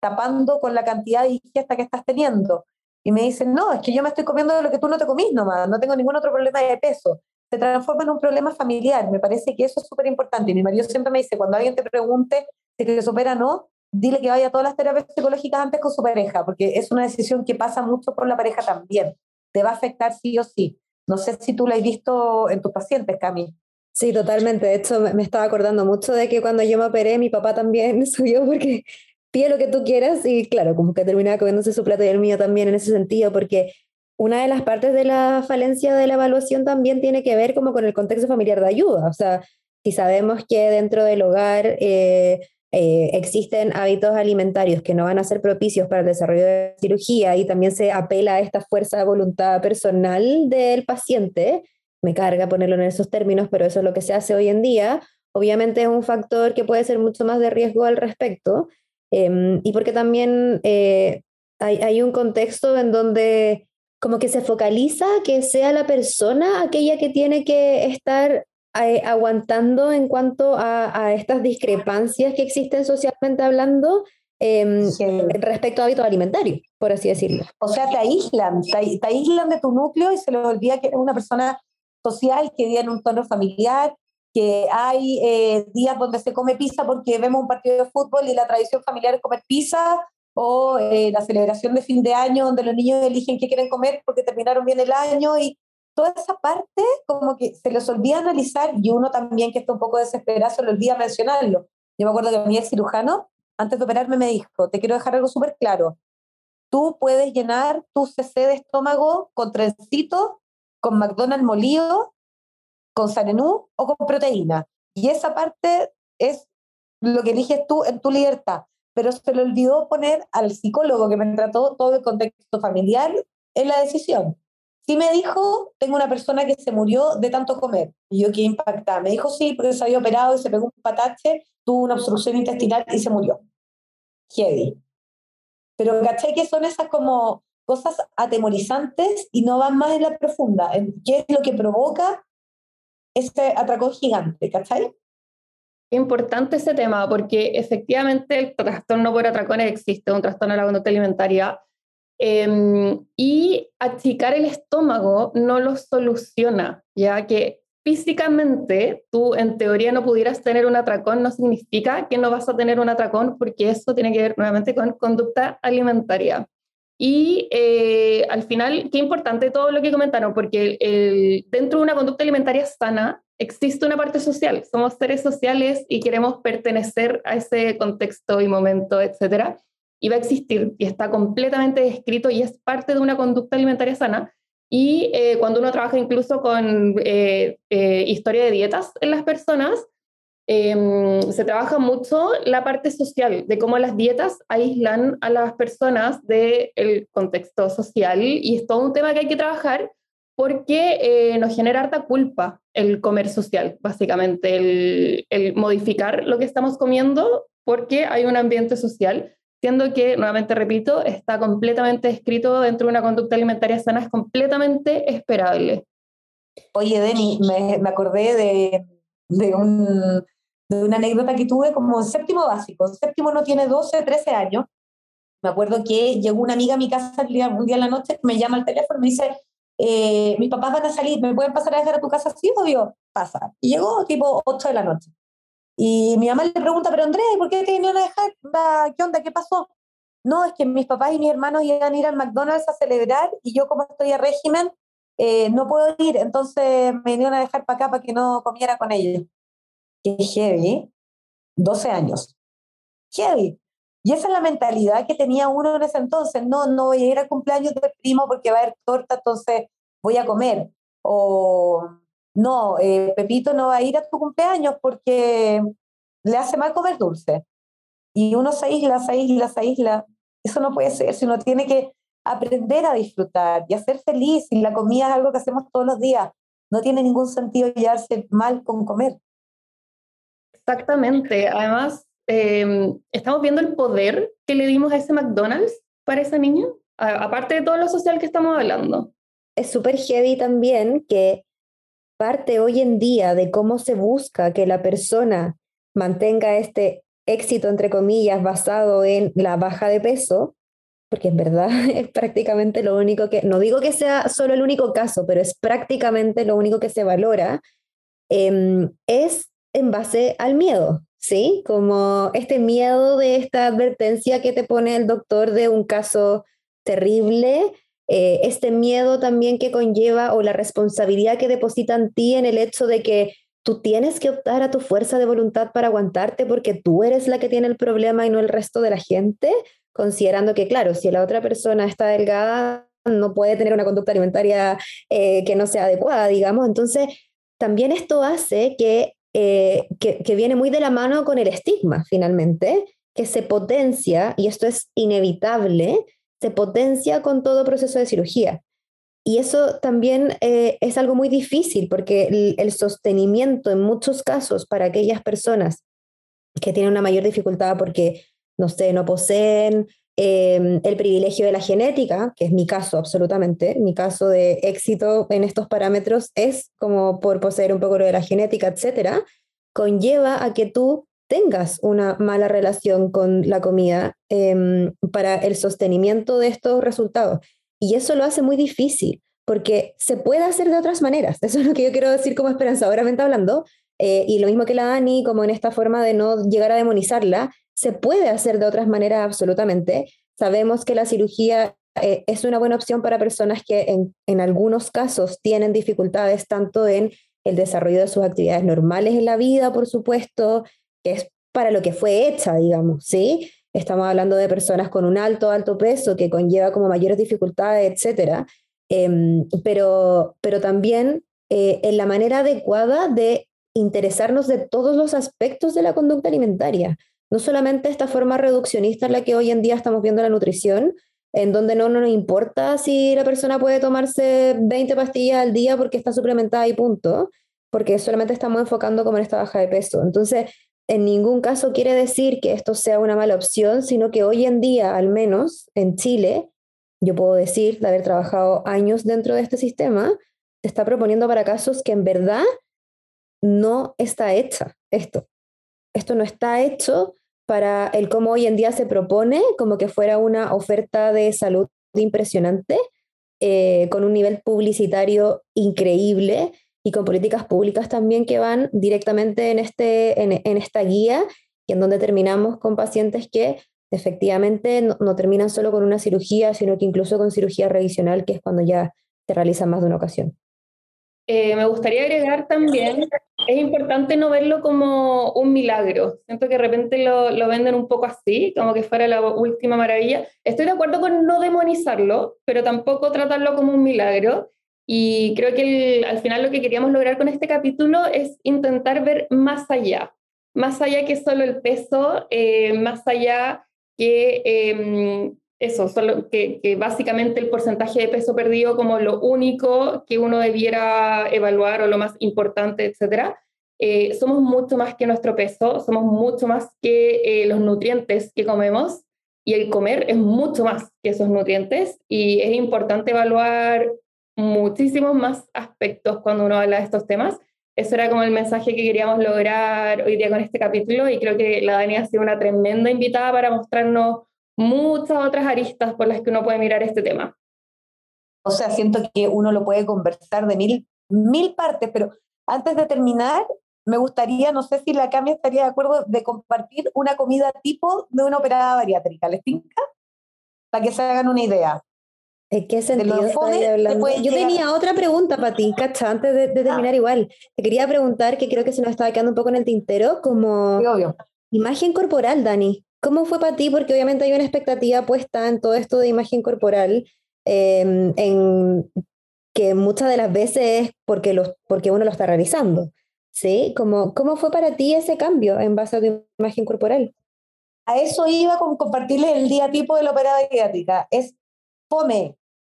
Speaker 4: tapando con la cantidad de ingesta que estás teniendo. Y me dicen, no, es que yo me estoy comiendo lo que tú no te comís nomás, no tengo ningún otro problema de peso. Se transforma en un problema familiar. Me parece que eso es súper importante. Mi marido siempre me dice, cuando alguien te pregunte si que supera no, dile que vaya a todas las terapias psicológicas antes con su pareja, porque es una decisión que pasa mucho por la pareja también. Te va a afectar sí o sí. No sé si tú lo has visto en tus pacientes, Cami.
Speaker 2: Sí, totalmente. De hecho, me estaba acordando mucho de que cuando yo me operé, mi papá también subió porque pide lo que tú quieras y claro, como que terminaba comiéndose su plato y el mío también en ese sentido, porque una de las partes de la falencia de la evaluación también tiene que ver como con el contexto familiar de ayuda. O sea, si sabemos que dentro del hogar eh, eh, existen hábitos alimentarios que no van a ser propicios para el desarrollo de cirugía y también se apela a esta fuerza de voluntad personal del paciente, me carga ponerlo en esos términos, pero eso es lo que se hace hoy en día, obviamente es un factor que puede ser mucho más de riesgo al respecto em, y porque también eh, hay, hay un contexto en donde como que se focaliza que sea la persona aquella que tiene que estar eh, aguantando en cuanto a, estas discrepancias que existen socialmente hablando em, respecto a hábitos alimentarios, por así decirlo.
Speaker 4: O sea, te aíslan, te, aíslan de tu núcleo y se les olvida que eres una persona social que vive en un tono familiar, que hay eh, días donde se come pizza porque vemos un partido de fútbol y la tradición familiar es comer pizza, o eh, la celebración de fin de año donde los niños eligen qué quieren comer porque terminaron bien el año y toda esa parte como que se les olvida analizar y uno también que está un poco desesperado se le olvida mencionarlo. Yo me acuerdo que mi ex cirujano, antes de operarme, me dijo, te quiero dejar algo súper claro, tú puedes llenar tu CC de estómago con trencito, con McDonald's molido, con sarenú o con proteína. Y esa parte es lo que eliges tú en tu libertad. Pero se le olvidó poner al psicólogo que me trató todo el contexto familiar en la decisión. Sí me dijo, tengo una persona que se murió de tanto comer. Y yo qué impactada. Me dijo sí, porque se había operado y se pegó un patache, tuvo una obstrucción intestinal y se murió. Heavy. Pero caché que son esas como cosas atemorizantes y no van más en la profunda. ¿Qué es lo que provoca ese atracón gigante? ¿Cachai?
Speaker 3: Importante ese tema porque efectivamente el trastorno por atracones existe, un trastorno de la conducta alimentaria, em, y achicar el estómago no lo soluciona, ya que físicamente tú en teoría no pudieras tener un atracón, no significa que no vas a tener un atracón porque eso tiene que ver nuevamente con conducta alimentaria. Y eh, al final, qué importante todo lo que comentaron, porque el, dentro de una conducta alimentaria sana existe una parte social. Somos seres sociales y queremos pertenecer a ese contexto y momento, etcétera. Y va a existir y está completamente descrito y es parte de una conducta alimentaria sana. Y eh, cuando uno trabaja incluso con eh, historia de dietas en las personas, Em, se trabaja mucho la parte social, de cómo las dietas aíslan a las personas del contexto social y es todo un tema que hay que trabajar porque eh, nos genera harta culpa el comer social, básicamente, el, el, modificar lo que estamos comiendo porque hay un ambiente social, siendo que, nuevamente repito, está completamente escrito dentro de una conducta alimentaria sana, es completamente esperable.
Speaker 4: Oye, Deni, me, me acordé de, de un de una anécdota que tuve como séptimo básico. séptimo no tiene 12, 13 años. Me acuerdo que llegó una amiga a mi casa un día, en la noche, me llama al teléfono y me dice, eh, mis papás van a salir, ¿me pueden pasar a dejar a tu casa? Sí, obvio, pasa. Y llegó tipo 8 de la noche. Y mi mamá le pregunta, pero Andrés, ¿por qué te vinieron a dejar? ¿Qué onda? ¿Qué pasó? No, es que mis papás y mis hermanos iban a ir al McDonald's a celebrar y yo como estoy a régimen, eh, no puedo ir, entonces me vinieron a dejar para acá para que no comiera con ellos que heavy, 12 años. Heavy. Y esa es la mentalidad que tenía uno en ese entonces. No, no voy a ir al cumpleaños del primo porque va a haber torta, entonces voy a comer. O no, eh, Pepito no va a ir a tu cumpleaños porque le hace mal comer dulce. Y uno se aísla, se aísla, se aísla. Eso no puede ser, si uno tiene que aprender a disfrutar y a ser feliz. Y la comida es algo que hacemos todos los días. No tiene ningún sentido llevarse mal con comer.
Speaker 3: Exactamente. Además, em, estamos viendo el poder que le dimos a ese McDonald's para ese niño, aparte de todo lo social que estamos hablando.
Speaker 2: Es súper heavy también que parte hoy en día de cómo se busca que la persona mantenga este éxito, entre comillas, basado en la baja de peso, porque en verdad es prácticamente lo único que, no digo que sea solo el único caso, pero es prácticamente lo único que se valora, em, es en base al miedo, ¿sí? Como este miedo de esta advertencia que te pone el doctor de un caso terrible, eh, este miedo también que conlleva o la responsabilidad que deposita en ti en el hecho de que tú tienes que optar a tu fuerza de voluntad para aguantarte porque tú eres la que tiene el problema y no el resto de la gente, considerando que, claro, si la otra persona está delgada, no puede tener una conducta alimentaria eh, que no sea adecuada, digamos. Entonces, también esto hace que eh, que, viene muy de la mano con el estigma, finalmente, que se potencia, y esto es inevitable, se potencia con todo proceso de cirugía. Y eso también eh, es algo muy difícil porque el, sostenimiento en muchos casos para aquellas personas que tienen una mayor dificultad porque, no sé, no poseen Em, el privilegio de la genética, que es mi caso absolutamente, mi caso de éxito en estos parámetros es como por poseer un poco de la genética, etcétera, conlleva a que tú tengas una mala relación con la comida em, para el sostenimiento de estos resultados. Y eso lo hace muy difícil, porque se puede hacer de otras maneras. Eso es lo que yo quiero decir como esperanzadoramente hablando. Eh, y lo mismo que la Dani, como en esta forma de no llegar a demonizarla, se puede hacer de otras maneras absolutamente. Sabemos que la cirugía eh, es una buena opción para personas que en, en algunos casos tienen dificultades tanto en el desarrollo de sus actividades normales en la vida, por supuesto, que es para lo que fue hecha, digamos, ¿sí? Estamos hablando de personas con un alto, alto peso que conlleva como mayores dificultades, etcétera, em, pero, pero también eh, en la manera adecuada de interesarnos de todos los aspectos de la conducta alimentaria, no solamente esta forma reduccionista en la que hoy en día estamos viendo la nutrición, en donde no, no nos importa si la persona puede tomarse 20 pastillas al día porque está suplementada y punto, porque solamente estamos enfocando como en esta baja de peso. Entonces, en ningún caso quiere decir que esto sea una mala opción, sino que hoy en día, al menos en Chile, yo puedo decir, de haber trabajado años dentro de este sistema, se está proponiendo para casos que en verdad no está hecha esto. Esto no está hecho para el cómo hoy en día se propone, como que fuera una oferta de salud impresionante, eh, con un nivel publicitario increíble y con políticas públicas también que van directamente en, este, en, esta guía y en donde terminamos con pacientes que efectivamente no, terminan solo con una cirugía, sino que incluso con cirugía revisional, que es cuando ya se realiza más de una ocasión.
Speaker 3: Eh, me gustaría agregar también, es importante no verlo como un milagro. Siento que de repente lo, lo, venden un poco así, como que fuera la última maravilla. Estoy de acuerdo con no demonizarlo, pero tampoco tratarlo como un milagro. Y creo que al final lo que queríamos lograr con este capítulo es intentar ver más allá, más allá que solo el peso, eh, más allá que em, eso, solo que, básicamente el porcentaje de peso perdido como lo único que uno debiera evaluar o lo más importante, etcétera. Eh, somos mucho más que nuestro peso, somos mucho más que eh, los nutrientes que comemos y el comer es mucho más que esos nutrientes y es importante evaluar muchísimos más aspectos cuando uno habla de estos temas. Eso era como el mensaje que queríamos lograr hoy día con este capítulo y creo que la Dani ha sido una tremenda invitada para mostrarnos muchas otras aristas por las que uno puede mirar este tema.
Speaker 4: O sea, siento que uno lo puede conversar de mil, mil partes, pero antes de terminar, me gustaría, no sé si la Cami estaría de acuerdo, de compartir una comida tipo de una operada bariátrica. ¿Les tinca? Para que se hagan una idea.
Speaker 2: ¿En qué sentido hablando? Yo tenía otra pregunta para ti, Cacha, antes de, ah. terminar igual. Te quería preguntar, que creo que se nos estaba quedando un poco en el tintero, como imagen corporal, Dani. ¿Cómo fue para ti? Porque obviamente hay una expectativa puesta en todo esto de imagen corporal, em, en que muchas de las veces es porque, los, porque uno lo está realizando. ¿Sí? ¿Cómo, ¿Cómo fue para ti ese cambio en base a tu imagen corporal?
Speaker 4: A eso iba con compartirles el día tipo de la operada pediátrica. Es fome,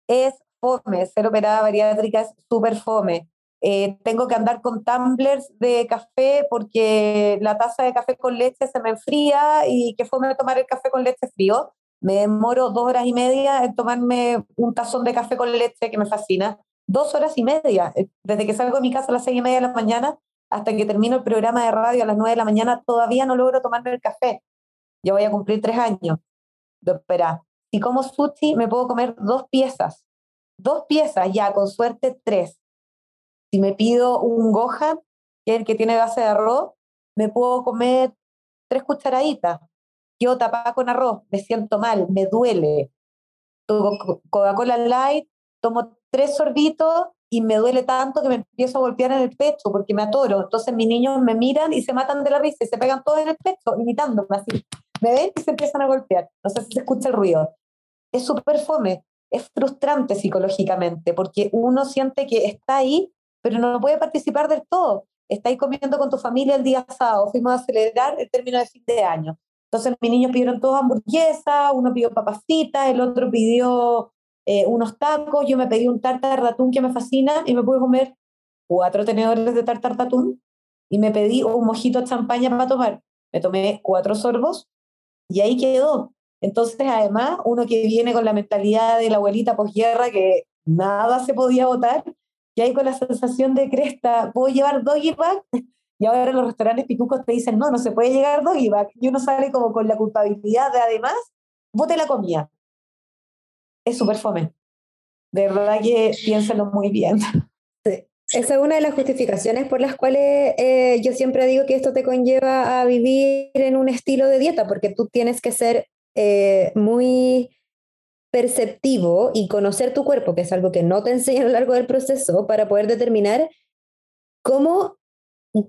Speaker 4: es fome, ser operada bariátrica es súper fome. Eh, tengo que andar con tumblers de café porque la taza de café con leche se me enfría y que fome tomar el café con leche frío. Me demoro dos horas y media en tomarme un tazón de café con leche que me fascina. Dos horas y media, eh, desde que salgo de mi casa a las seis y media de la mañana hasta que termino el programa de radio a las nueve de la mañana, todavía no logro tomarme el café. Yo voy a cumplir tres años de operar. Si como sushi, me puedo comer dos piezas. Dos piezas, ya, con suerte tres. Si me pido un gohan, que es el que tiene base de arroz, me puedo comer tres cucharaditas. Yo tapada con arroz, me siento mal, me duele. Coca-Cola Light, tomo tres sorbitos y me duele tanto que me empiezo a golpear en el pecho porque me atoro. Entonces mis niños me miran y se matan de la risa y se pegan todos en el pecho, imitándome así. Me ven y se empiezan a golpear. No sé si se escucha el ruido es súper fome, es frustrante psicológicamente, porque uno siente que está ahí, pero no puede participar del todo. Está ahí comiendo con tu familia el día sábado, fuimos a celebrar el término de fin de año. Entonces mis niños pidieron todos hamburguesas, uno pidió papacitas, el otro pidió eh, unos tacos, yo me pedí un tartar de atún que me fascina y me pude comer cuatro tenedores de tartar de atún y me pedí un mojito de champaña para tomar. Me tomé cuatro sorbos y ahí quedó Entonces, además, uno que viene con la mentalidad de la abuelita posguerra, que nada se podía votar, y ahí con la sensación de cresta, ¿puedo llevar doggy bag? Y ahora los restaurantes pitucos te dicen, no, no se puede llegar doggy bag. Y uno sale como con la culpabilidad de, además, bote la comida. Es súper fome. De verdad que piénsenlo muy bien.
Speaker 2: Esa es una de las justificaciones por las cuales eh, yo siempre digo que esto te conlleva a vivir en un estilo de dieta, porque tú tienes que ser eh, muy perceptivo y conocer tu cuerpo, que es algo que no te enseñan a lo largo del proceso, para poder determinar cómo,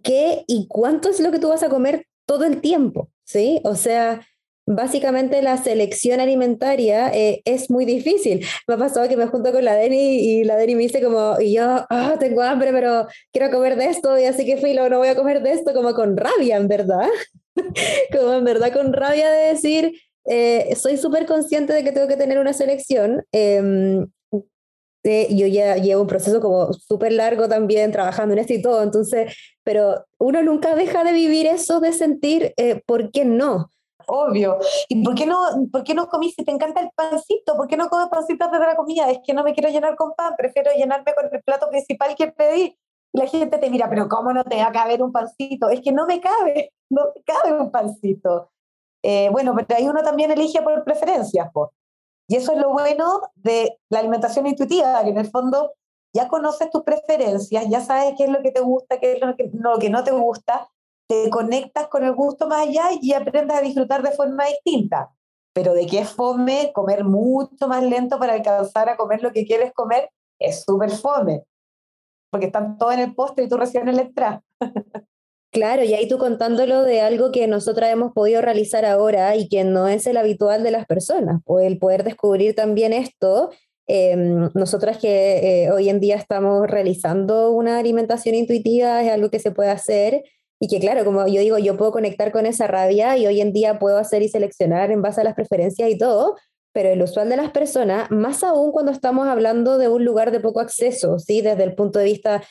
Speaker 2: qué y cuánto es lo que tú vas a comer todo el tiempo, ¿sí? O sea, básicamente la selección alimentaria eh, es muy difícil. Me ha pasado que me junto con la Deni y la Deni me dice como, y yo, ah, tengo hambre, pero quiero comer de esto, y así que filo, no voy a comer de esto, como con rabia, en verdad. como en verdad con rabia de decir, eh, soy súper consciente de que tengo que tener una selección. Em, yo ya llevo un proceso como súper largo también trabajando en esto y todo, entonces, pero uno nunca deja de vivir eso de sentir, eh, ¿por qué no?
Speaker 4: obvio. ¿Y por qué no, por qué no comís si te encanta el pancito? ¿Por qué no comes pancito antes de la comida? Es que no me quiero llenar con pan, prefiero llenarme con el plato principal que pedí. La gente te mira, pero ¿cómo no te va a caber un pancito? Es que no me cabe, no me cabe un pancito. Eh, bueno, pero ahí uno también elige por preferencias. pues. Y eso es lo bueno de la alimentación intuitiva, que en el fondo ya conoces tus preferencias, ya sabes qué es lo que te gusta, qué es lo que, lo que no te gusta, te conectas con el gusto más allá y aprendes a disfrutar de forma distinta. Pero de qué fome comer mucho más lento para alcanzar a comer lo que quieres comer, es súper fome. Porque están todos en el postre y tú recién en el entrada.
Speaker 2: Claro, y ahí tú contándolo de algo que nosotras hemos podido realizar ahora y que no es el habitual de las personas, pues el poder descubrir también esto. Em, nosotras que eh, hoy en día estamos realizando una alimentación intuitiva es algo que se puede hacer y que claro, como yo digo, yo puedo conectar con esa rabia y hoy en día puedo hacer y seleccionar en base a las preferencias y todo, pero el usual de las personas, más aún cuando estamos hablando de un lugar de poco acceso, ¿sí? desde el punto de vista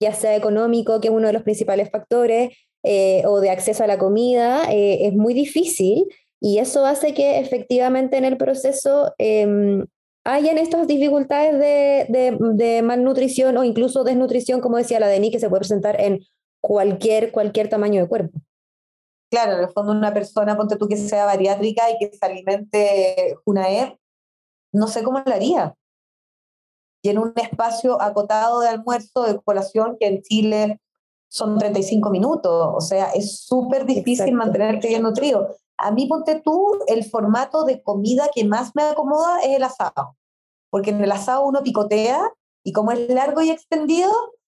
Speaker 2: ya sea económico, que es uno de los principales factores, eh, o de acceso a la comida, eh, es muy difícil y eso hace que efectivamente en el proceso eh, hayan estas dificultades de, de, de, malnutrición o incluso desnutrición, como decía la Denis, que se puede presentar en cualquier, cualquier tamaño de cuerpo.
Speaker 4: Claro, en el fondo una persona, ponte tú que sea bariátrica y que se alimente una E, no sé cómo lo haría. Y en un espacio acotado de almuerzo, de colación, que en Chile son 35 minutos, o sea, es súper difícil mantenerte bien nutrido. A mí, ponte tú, el formato de comida que más me acomoda es el asado, porque en el asado uno picotea y como es largo y extendido,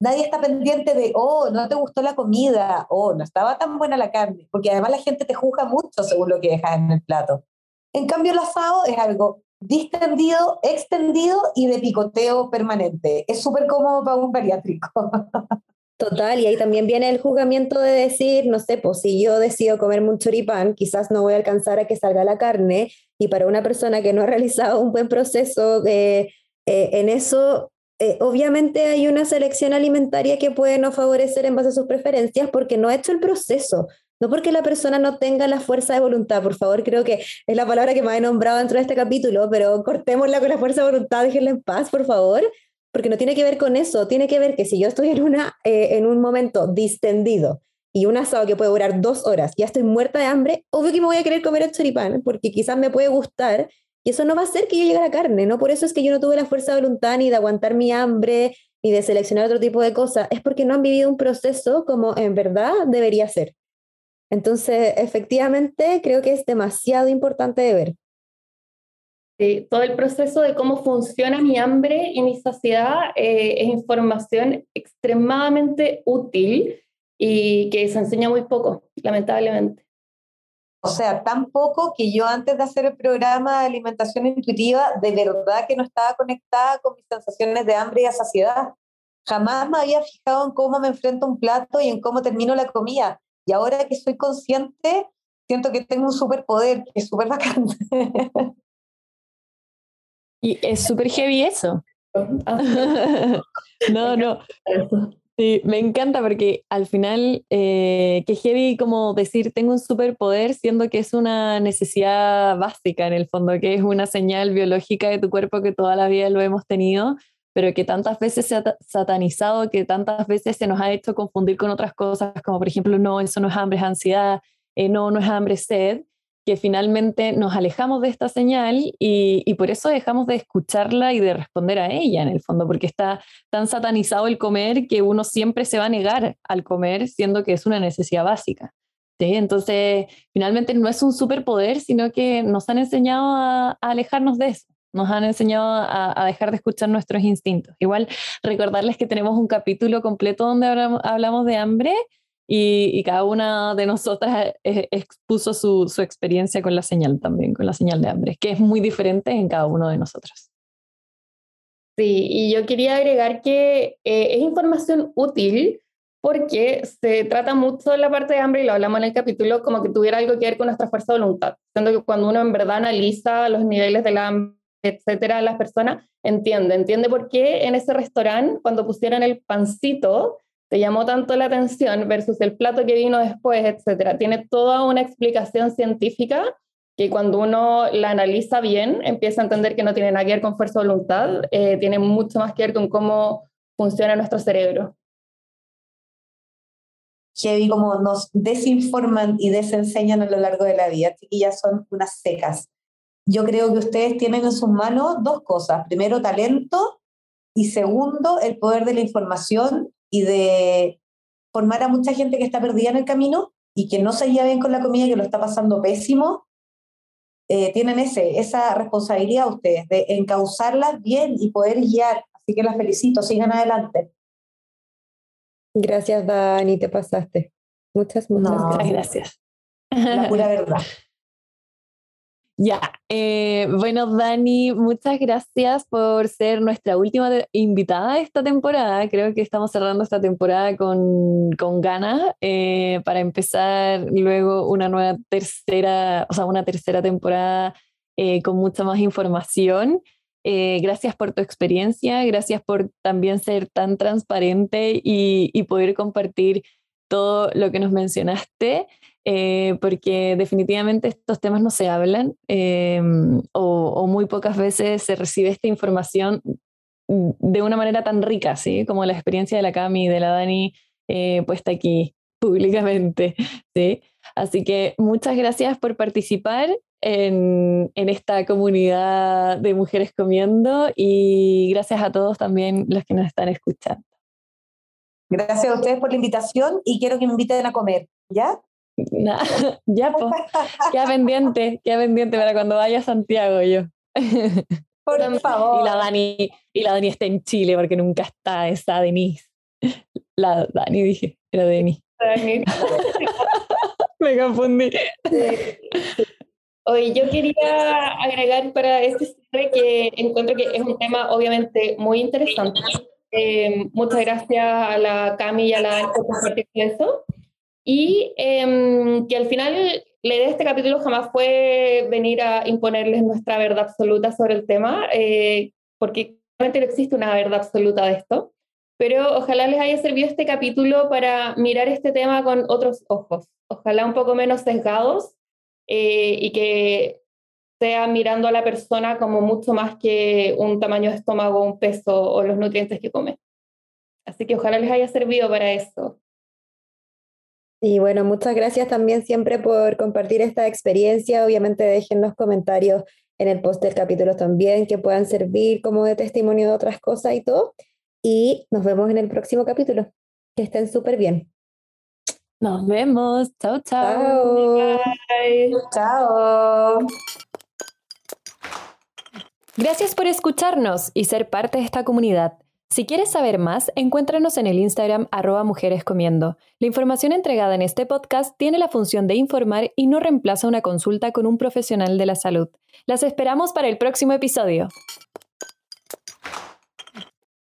Speaker 4: nadie está pendiente de, oh, no te gustó la comida, oh, no estaba tan buena la carne, porque además la gente te juzga mucho según lo que dejas en el plato. En cambio, el asado es algo distendido, extendido y de picoteo permanente. Es súper cómodo para un bariátrico.
Speaker 2: Total, y ahí también viene el juzgamiento de decir, no sé, pues si yo decido comerme un choripán, quizás no voy a alcanzar a que salga la carne, y para una persona que no ha realizado un buen proceso de, eh, en eso, eh, obviamente hay una selección alimentaria que puede no favorecer en base a sus preferencias porque no ha hecho el proceso, no porque la persona no tenga la fuerza de voluntad. Por favor, creo que es la palabra que me ha nombrado dentro de este capítulo, pero cortémosla con la fuerza de voluntad, déjenla en paz, por favor, porque no tiene que ver con eso, tiene que ver que si yo estoy en, una, eh, en un momento distendido y un asado que puede durar dos horas, ya estoy muerta de hambre, obvio que me voy a querer comer el choripán, porque quizás me puede gustar y eso no va a hacer que yo llegue a la carne, ¿no? Por eso es que yo no tuve la fuerza de voluntad ni de aguantar mi hambre, ni de seleccionar otro tipo de cosas. Es porque no han vivido un proceso como en verdad debería ser. Entonces, efectivamente, creo que es demasiado importante de ver.
Speaker 3: Sí, todo el proceso de cómo funciona mi hambre y mi saciedad eh, es información extremadamente útil y que se enseña muy poco, lamentablemente.
Speaker 4: O sea, tan poco que yo antes de hacer el programa de alimentación intuitiva, de verdad que no estaba conectada con mis sensaciones de hambre y de saciedad. Jamás me había fijado en cómo me enfrento a un plato y en cómo termino la comida. Y ahora que soy consciente, siento que tengo un superpoder, que es súper bacán.
Speaker 5: Y es súper heavy eso. no, no. Sí, me encanta porque al final, eh, que heavy como decir tengo un superpoder, siendo que es una necesidad básica en el fondo, que es una señal biológica de tu cuerpo que toda la vida lo hemos tenido, pero que tantas veces se ha satanizado, que tantas veces se nos ha hecho confundir con otras cosas, como por ejemplo, no, eso no es hambre, es ansiedad, eh, no, no es hambre, es sed que finalmente nos alejamos de esta señal y, por eso dejamos de escucharla y de responder a ella en el fondo, porque está tan satanizado el comer que uno siempre se va a negar al comer, siendo que es una necesidad básica. ¿sí? Entonces, finalmente no es un superpoder, sino que nos han enseñado a, alejarnos de eso. Nos han enseñado a, dejar de escuchar nuestros instintos. Igual recordarles que tenemos un capítulo completo donde hablamos de hambre y, cada una de nosotras expuso su, su, experiencia con la señal también, con la señal de hambre, que es muy diferente en cada uno de nosotros.
Speaker 3: Sí, y yo quería agregar que eh, es información útil porque se trata mucho de la parte de hambre y lo hablamos en el capítulo como que tuviera algo que ver con nuestra fuerza de voluntad, siendo que cuando uno en verdad analiza los niveles de la hambre, etcétera, las personas entiende, entiende por qué en ese restaurante cuando pusieron el pancito te llamó tanto la atención versus el plato que vino después, etcétera. Tiene toda una explicación científica que cuando uno la analiza bien, empieza a entender que no tiene nada que ver con fuerza de voluntad, eh, tiene mucho más que ver con cómo funciona nuestro cerebro.
Speaker 4: Heavy como nos desinforman y desenseñan a lo largo de la vida, ya son unas secas. Yo creo que ustedes tienen en sus manos dos cosas. Primero, talento y segundo, el poder de la información y de formar a mucha gente que está perdida en el camino y que no se lleva bien con la comida, que lo está pasando pésimo, eh, tienen ese, esa responsabilidad ustedes de encauzarlas bien y poder guiar. Así que las felicito, sigan adelante.
Speaker 2: Gracias, Dani, te pasaste. Muchas, muchas
Speaker 5: gracias.
Speaker 4: La pura verdad.
Speaker 5: Ya, eh, bueno, Dani, muchas gracias por ser nuestra última invitada esta temporada. Creo que estamos cerrando esta temporada con, con ganas eh, para empezar luego una nueva tercera, o sea, una tercera temporada eh, con mucha más información. gracias por tu experiencia, gracias por también ser tan transparente y, y poder compartir todo lo que nos mencionaste. Eh, porque definitivamente estos temas no se hablan eh, o, muy pocas veces se recibe esta información de una manera tan rica, ¿sí? Como la experiencia de la Cami de la Dani eh, puesta aquí públicamente, ¿sí? Así que muchas gracias por participar en, en, esta comunidad de mujeres comiendo y gracias a todos también los que nos están escuchando.
Speaker 4: Gracias a ustedes por la invitación y quiero que me inviten a comer, ¿ya?
Speaker 5: ya, pues, queda pendiente, queda pendiente para cuando vaya a Santiago yo.
Speaker 4: Por favor.
Speaker 5: Y la Dani, y la Dani está en Chile porque nunca está esa Denise. La Dani dije, era Denise. Me confundí.
Speaker 3: Hoy yo quería agregar para este cierre que encuentro que es un tema obviamente muy interesante. Eh, muchas gracias a la Cami y a la Dani por compartir eso. Y em, que al final la idea de este capítulo jamás fue venir a imponerles nuestra verdad absoluta sobre el tema, eh, porque realmente no existe una verdad absoluta de esto, pero ojalá les haya servido este capítulo para mirar este tema con otros ojos, ojalá un poco menos sesgados eh, y que sea mirando a la persona como mucho más que un tamaño de estómago, un peso o los nutrientes que come. Así que ojalá les haya servido para eso.
Speaker 2: Y bueno, muchas gracias también siempre por compartir esta experiencia. Obviamente dejen los comentarios en el post del capítulo también que puedan servir como de testimonio de otras cosas y todo. Y nos vemos en el próximo capítulo. Que estén súper bien.
Speaker 5: Nos vemos. Chao,
Speaker 2: chao.
Speaker 4: Chao.
Speaker 5: Gracias por escucharnos y ser parte de esta comunidad. Si quieres saber más, encuéntranos en el Instagram arroba mujeres comiendo. La información entregada en este podcast tiene la función de informar y no reemplaza una consulta con un profesional de la salud. Las esperamos para el próximo episodio.